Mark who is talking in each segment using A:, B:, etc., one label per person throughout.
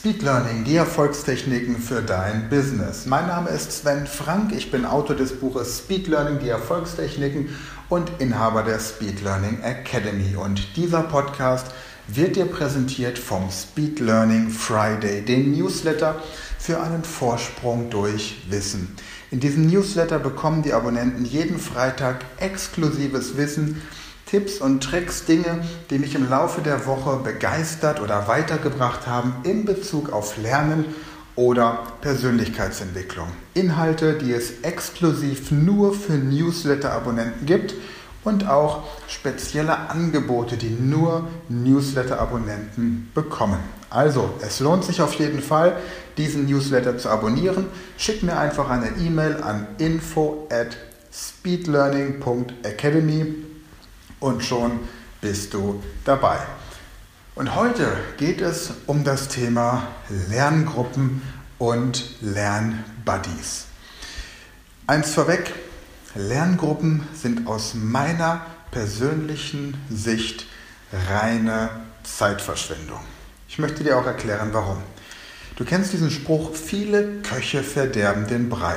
A: Speed Learning, die Erfolgstechniken für dein Business. Mein Name ist Sven Frank, ich bin Autor des Buches Speed Learning, die Erfolgstechniken und Inhaber der Speed Learning Academy. Und dieser Podcast wird dir präsentiert vom Speed Learning Friday, den Newsletter für einen Vorsprung durch Wissen. In diesem Newsletter bekommen die Abonnenten jeden Freitag exklusives Wissen, Tipps und Tricks, Dinge, die mich im Laufe der Woche begeistert oder weitergebracht haben in Bezug auf Lernen oder Persönlichkeitsentwicklung. Inhalte, die es exklusiv nur für Newsletter-Abonnenten gibt und auch spezielle Angebote, die nur Newsletter-Abonnenten bekommen. Also, es lohnt sich auf jeden Fall, diesen Newsletter zu abonnieren. Schick mir einfach eine E-Mail an info at speedlearning.academy und schon bist du dabei. Und heute geht es um das Thema Lerngruppen und Lernbuddies. Eins vorweg, Lerngruppen sind aus meiner persönlichen Sicht reine Zeitverschwendung. Ich möchte dir auch erklären, warum. Du kennst diesen Spruch, viele Köche verderben den Brei.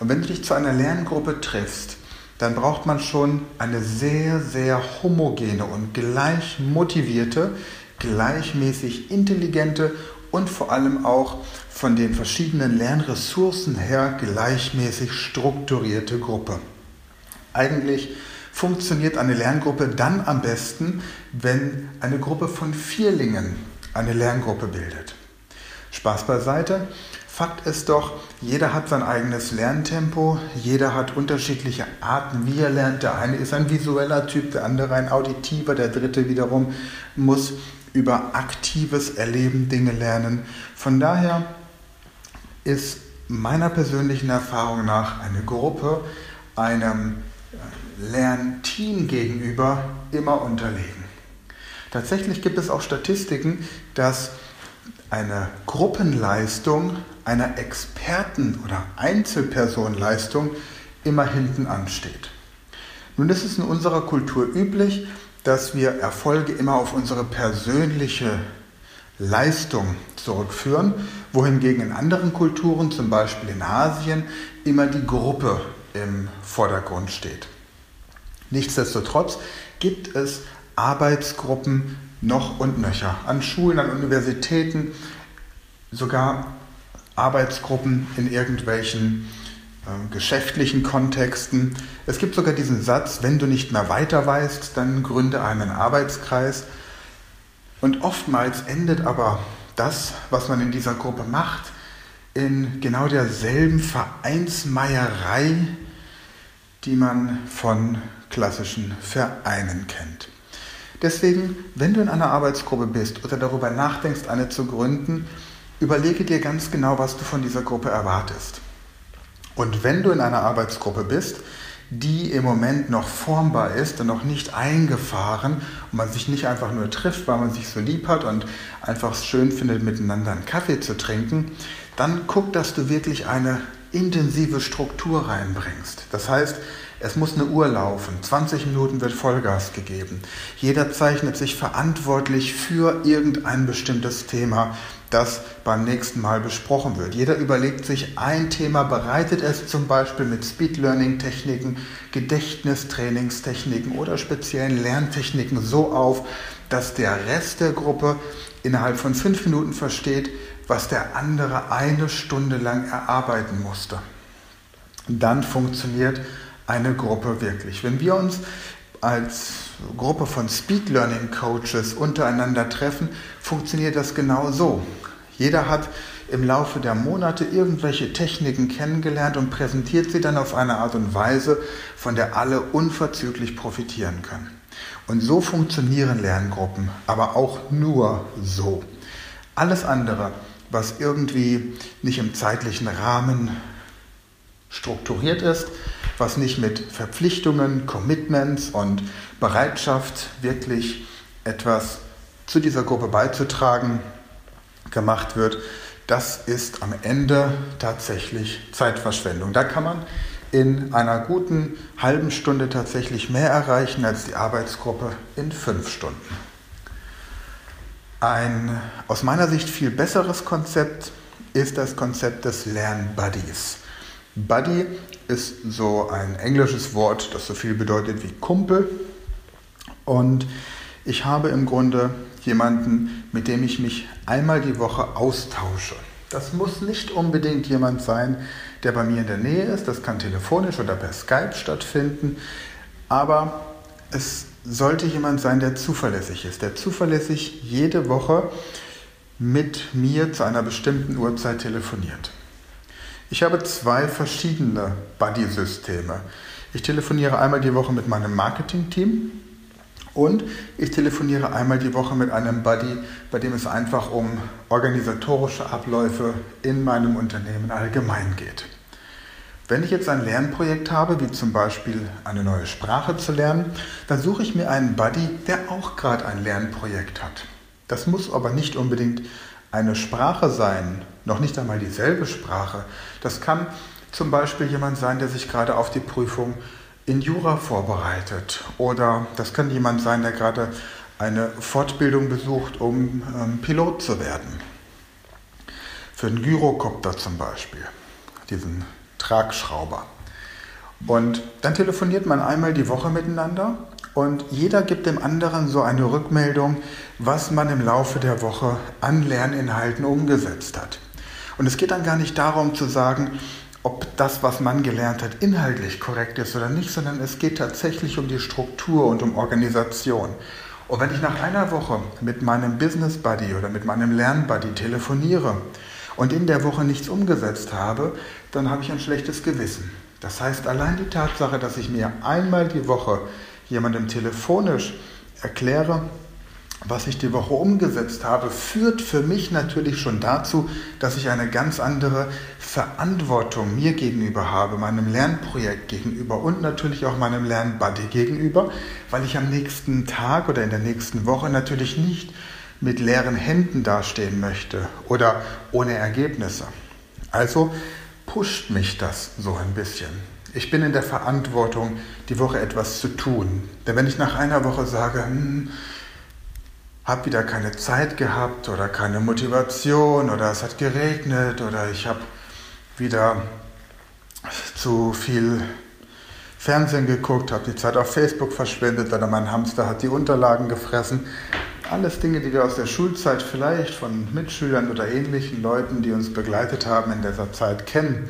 A: Und wenn du dich zu einer Lerngruppe triffst, dann braucht man schon eine sehr, sehr homogene und gleich motivierte, gleichmäßig intelligente und vor allem auch von den verschiedenen Lernressourcen her gleichmäßig strukturierte Gruppe. Eigentlich funktioniert eine Lerngruppe dann am besten, wenn eine Gruppe von Vierlingen eine Lerngruppe bildet. Spaß beiseite. Fakt ist doch, jeder hat sein eigenes Lerntempo, jeder hat unterschiedliche Arten, wie er lernt. Der eine ist ein visueller Typ, der andere ein auditiver, der dritte wiederum muss über aktives Erleben Dinge lernen. Von daher ist meiner persönlichen Erfahrung nach eine Gruppe einem Lernteam gegenüber immer unterlegen. Tatsächlich gibt es auch Statistiken, dass eine Gruppenleistung einer Experten- oder Einzelpersonleistung immer hinten ansteht. Nun ist es in unserer Kultur üblich, dass wir Erfolge immer auf unsere persönliche Leistung zurückführen, wohingegen in anderen Kulturen, zum Beispiel in Asien, immer die Gruppe im Vordergrund steht. Nichtsdestotrotz gibt es Arbeitsgruppen noch und nöcher. An Schulen, an Universitäten, sogar Arbeitsgruppen in irgendwelchen äh, geschäftlichen Kontexten. Es gibt sogar diesen Satz, wenn du nicht mehr weiter weißt, dann gründe einen Arbeitskreis. Und oftmals endet aber das, was man in dieser Gruppe macht, in genau derselben Vereinsmeierei, die man von klassischen Vereinen kennt. Deswegen, wenn du in einer Arbeitsgruppe bist oder darüber nachdenkst, eine zu gründen, überlege dir ganz genau, was du von dieser Gruppe erwartest. Und wenn du in einer Arbeitsgruppe bist, die im Moment noch formbar ist und noch nicht eingefahren und man sich nicht einfach nur trifft, weil man sich so lieb hat und einfach schön findet, miteinander einen Kaffee zu trinken, dann guck, dass du wirklich eine intensive Struktur reinbringst. Das heißt, es muss eine Uhr laufen. 20 Minuten wird Vollgas gegeben. Jeder zeichnet sich verantwortlich für irgendein bestimmtes Thema, das beim nächsten Mal besprochen wird. Jeder überlegt sich ein Thema, bereitet es zum Beispiel mit Speed Learning Techniken, Gedächtnistrainingstechniken oder speziellen Lerntechniken so auf, dass der Rest der Gruppe innerhalb von fünf Minuten versteht, was der andere eine Stunde lang erarbeiten musste. Dann funktioniert eine Gruppe wirklich. Wenn wir uns als Gruppe von Speed Learning Coaches untereinander treffen, funktioniert das genau so. Jeder hat im Laufe der Monate irgendwelche Techniken kennengelernt und präsentiert sie dann auf eine Art und Weise, von der alle unverzüglich profitieren können. Und so funktionieren Lerngruppen, aber auch nur so. Alles andere, was irgendwie nicht im zeitlichen Rahmen strukturiert ist, was nicht mit Verpflichtungen, Commitments und Bereitschaft wirklich etwas zu dieser Gruppe beizutragen gemacht wird, das ist am Ende tatsächlich Zeitverschwendung. Da kann man in einer guten halben Stunde tatsächlich mehr erreichen als die Arbeitsgruppe in fünf Stunden. Ein aus meiner Sicht viel besseres Konzept ist das Konzept des Lernbuddies. Buddy ist so ein englisches Wort, das so viel bedeutet wie Kumpel. Und ich habe im Grunde jemanden, mit dem ich mich einmal die Woche austausche. Das muss nicht unbedingt jemand sein, der bei mir in der Nähe ist. Das kann telefonisch oder per Skype stattfinden. Aber es sollte jemand sein, der zuverlässig ist, der zuverlässig jede Woche mit mir zu einer bestimmten Uhrzeit telefoniert. Ich habe zwei verschiedene Buddy-Systeme. Ich telefoniere einmal die Woche mit meinem Marketing-Team und ich telefoniere einmal die Woche mit einem Buddy, bei dem es einfach um organisatorische Abläufe in meinem Unternehmen allgemein geht. Wenn ich jetzt ein Lernprojekt habe, wie zum Beispiel eine neue Sprache zu lernen, dann suche ich mir einen Buddy, der auch gerade ein Lernprojekt hat. Das muss aber nicht unbedingt eine Sprache sein, noch nicht einmal dieselbe Sprache. Das kann zum Beispiel jemand sein, der sich gerade auf die Prüfung in Jura vorbereitet. Oder das kann jemand sein, der gerade eine Fortbildung besucht, um ähm, Pilot zu werden. Für einen Gyrocopter zum Beispiel, diesen Tragschrauber. Und dann telefoniert man einmal die Woche miteinander und jeder gibt dem anderen so eine Rückmeldung, was man im Laufe der Woche an Lerninhalten umgesetzt hat. Und es geht dann gar nicht darum zu sagen, ob das, was man gelernt hat, inhaltlich korrekt ist oder nicht, sondern es geht tatsächlich um die Struktur und um Organisation. Und wenn ich nach einer Woche mit meinem Business Buddy oder mit meinem Lern Buddy telefoniere und in der Woche nichts umgesetzt habe, dann habe ich ein schlechtes Gewissen. Das heißt, allein die Tatsache, dass ich mir einmal die Woche jemandem telefonisch erkläre, was ich die Woche umgesetzt habe, führt für mich natürlich schon dazu, dass ich eine ganz andere Verantwortung mir gegenüber habe, meinem Lernprojekt gegenüber und natürlich auch meinem Lernbuddy gegenüber, weil ich am nächsten Tag oder in der nächsten Woche natürlich nicht mit leeren Händen dastehen möchte oder ohne Ergebnisse. Also pusht mich das so ein bisschen. Ich bin in der Verantwortung, die Woche etwas zu tun. Denn wenn ich nach einer Woche sage, hm, habe wieder keine Zeit gehabt oder keine Motivation oder es hat geregnet oder ich habe wieder zu viel Fernsehen geguckt, habe die Zeit auf Facebook verschwendet oder mein Hamster hat die Unterlagen gefressen. Alles Dinge, die wir aus der Schulzeit vielleicht von Mitschülern oder ähnlichen Leuten, die uns begleitet haben in dieser Zeit kennen,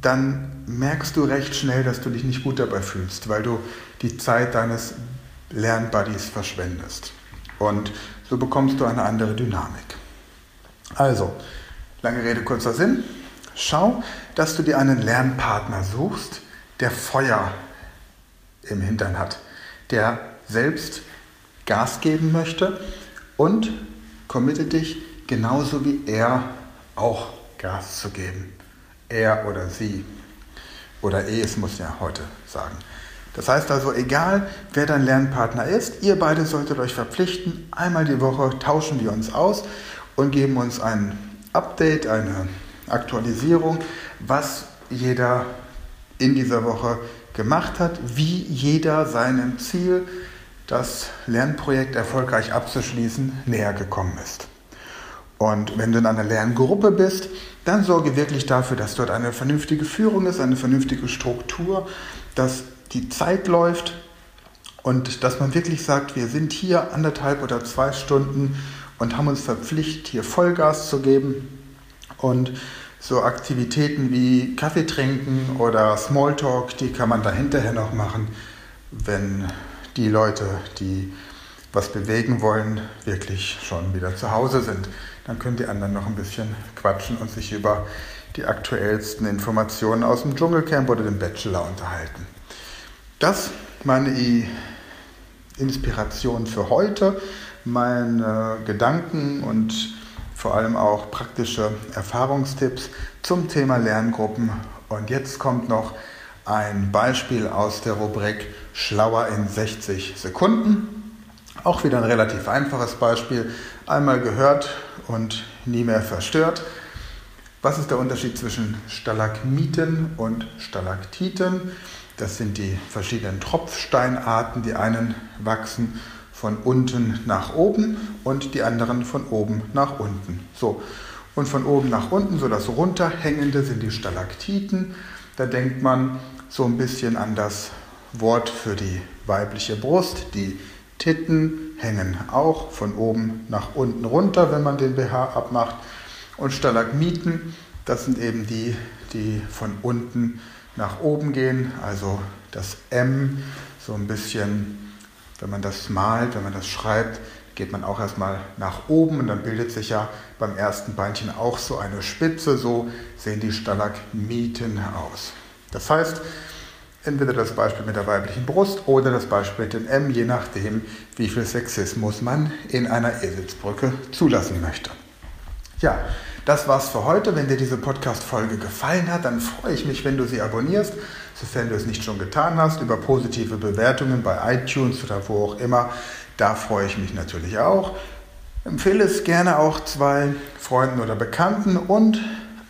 A: dann merkst du recht schnell, dass du dich nicht gut dabei fühlst, weil du die Zeit deines Lernbuddies verschwendest. Und so bekommst du eine andere Dynamik. Also, lange Rede, kurzer Sinn. Schau, dass du dir einen Lernpartner suchst, der Feuer im Hintern hat, der selbst Gas geben möchte und committe dich genauso wie er auch Gas zu geben. Er oder sie. Oder es muss ja heute sagen. Das heißt also, egal wer dein Lernpartner ist, ihr beide solltet euch verpflichten, einmal die Woche tauschen wir uns aus und geben uns ein Update, eine Aktualisierung, was jeder in dieser Woche gemacht hat, wie jeder seinem Ziel, das Lernprojekt erfolgreich abzuschließen, näher gekommen ist. Und wenn du in einer Lerngruppe bist, dann sorge wirklich dafür, dass dort eine vernünftige Führung ist, eine vernünftige Struktur, dass die Zeit läuft und dass man wirklich sagt, wir sind hier anderthalb oder zwei Stunden und haben uns verpflichtet, hier Vollgas zu geben und so Aktivitäten wie Kaffee trinken oder Smalltalk, die kann man da hinterher noch machen, wenn die Leute, die was bewegen wollen, wirklich schon wieder zu Hause sind. Dann können die anderen noch ein bisschen quatschen und sich über die aktuellsten Informationen aus dem Dschungelcamp oder dem Bachelor unterhalten. Das meine Inspiration für heute, meine Gedanken und vor allem auch praktische Erfahrungstipps zum Thema Lerngruppen. Und jetzt kommt noch ein Beispiel aus der Rubrik Schlauer in 60 Sekunden. Auch wieder ein relativ einfaches Beispiel. Einmal gehört und nie mehr verstört. Was ist der Unterschied zwischen Stalagmiten und Stalaktiten? Das sind die verschiedenen Tropfsteinarten. Die einen wachsen von unten nach oben und die anderen von oben nach unten. So. Und von oben nach unten, so das runterhängende sind die Stalaktiten. Da denkt man so ein bisschen an das Wort für die weibliche Brust. Die Titten hängen auch von oben nach unten runter, wenn man den BH abmacht. Und Stalagmiten, das sind eben die, die von unten nach oben gehen, also das M so ein bisschen, wenn man das malt, wenn man das schreibt, geht man auch erstmal nach oben und dann bildet sich ja beim ersten Beinchen auch so eine Spitze. So sehen die Stalagmiten aus. Das heißt, entweder das Beispiel mit der weiblichen Brust oder das Beispiel mit dem M, je nachdem, wie viel Sexismus man in einer Eselsbrücke zulassen möchte. Ja, das war's für heute. Wenn dir diese Podcast-Folge gefallen hat, dann freue ich mich, wenn du sie abonnierst, sofern du es nicht schon getan hast, über positive Bewertungen bei iTunes oder wo auch immer. Da freue ich mich natürlich auch. Empfehle es gerne auch zwei Freunden oder Bekannten und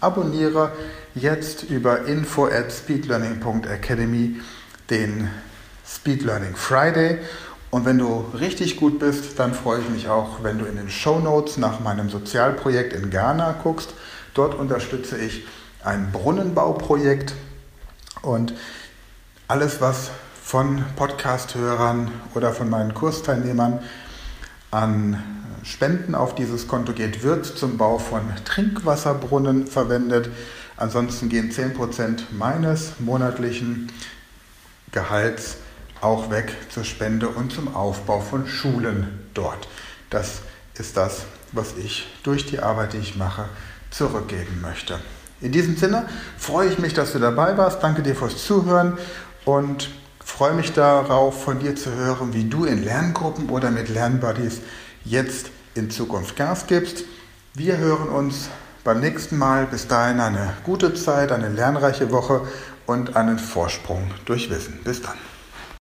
A: abonniere jetzt über info at speedlearning.academy den Speed Learning Friday. Und wenn du richtig gut bist, dann freue ich mich auch, wenn du in den Show Notes nach meinem Sozialprojekt in Ghana guckst. Dort unterstütze ich ein Brunnenbauprojekt und alles, was von Podcast-Hörern oder von meinen Kursteilnehmern an Spenden auf dieses Konto geht, wird zum Bau von Trinkwasserbrunnen verwendet. Ansonsten gehen 10% meines monatlichen Gehalts auch weg zur Spende und zum Aufbau von Schulen dort. Das ist das, was ich durch die Arbeit, die ich mache, zurückgeben möchte. In diesem Sinne freue ich mich, dass du dabei warst. Danke dir fürs Zuhören und freue mich darauf, von dir zu hören, wie du in Lerngruppen oder mit Lernbuddies jetzt in Zukunft Gas gibst. Wir hören uns beim nächsten Mal. Bis dahin eine gute Zeit, eine lernreiche Woche und einen Vorsprung durch Wissen. Bis dann.